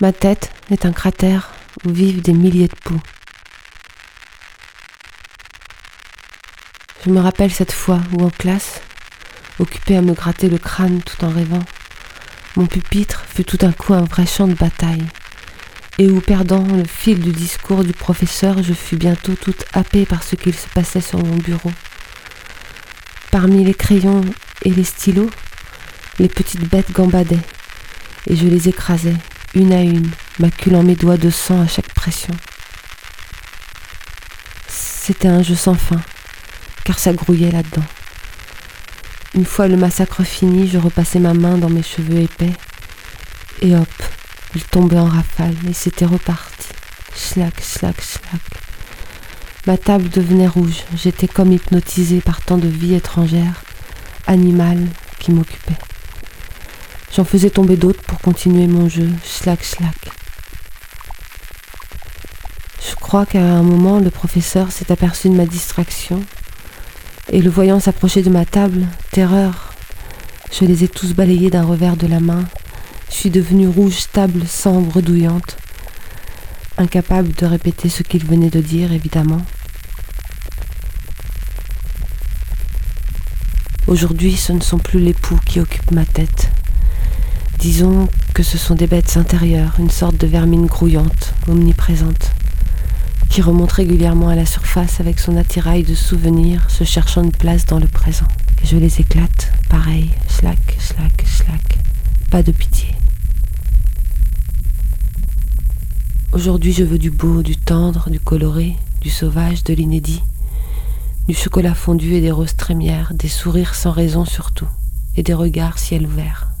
Ma tête est un cratère où vivent des milliers de poux. Je me rappelle cette fois où en classe, occupé à me gratter le crâne tout en rêvant, mon pupitre fut tout d'un coup un vrai champ de bataille, et où, perdant le fil du discours du professeur, je fus bientôt toute happée par ce qu'il se passait sur mon bureau. Parmi les crayons et les stylos, les petites bêtes gambadaient, et je les écrasais, une à une, maculant mes doigts de sang à chaque pression. C'était un jeu sans fin, car ça grouillait là-dedans. Une fois le massacre fini, je repassais ma main dans mes cheveux épais, et hop, il tombait en rafale, et c'était reparti. Schlack, schlack, schlack. Ma table devenait rouge, j'étais comme hypnotisée par tant de vie étrangère, animale, qui m'occupait. J'en faisais tomber d'autres pour continuer mon jeu, schlack, schlack. Je crois qu'à un moment, le professeur s'est aperçu de ma distraction et le voyant s'approcher de ma table, terreur, je les ai tous balayés d'un revers de la main. Je suis devenue rouge table sombre douillante, incapable de répéter ce qu'il venait de dire, évidemment. Aujourd'hui, ce ne sont plus les poux qui occupent ma tête. Disons que ce sont des bêtes intérieures, une sorte de vermine grouillante, omniprésente qui remonte régulièrement à la surface avec son attirail de souvenirs, se cherchant une place dans le présent. Et je les éclate, pareil, slack, slack, slack. Pas de pitié. Aujourd'hui, je veux du beau, du tendre, du coloré, du sauvage, de l'inédit, du chocolat fondu et des roses trémières, des sourires sans raison surtout, et des regards ciel ouvert.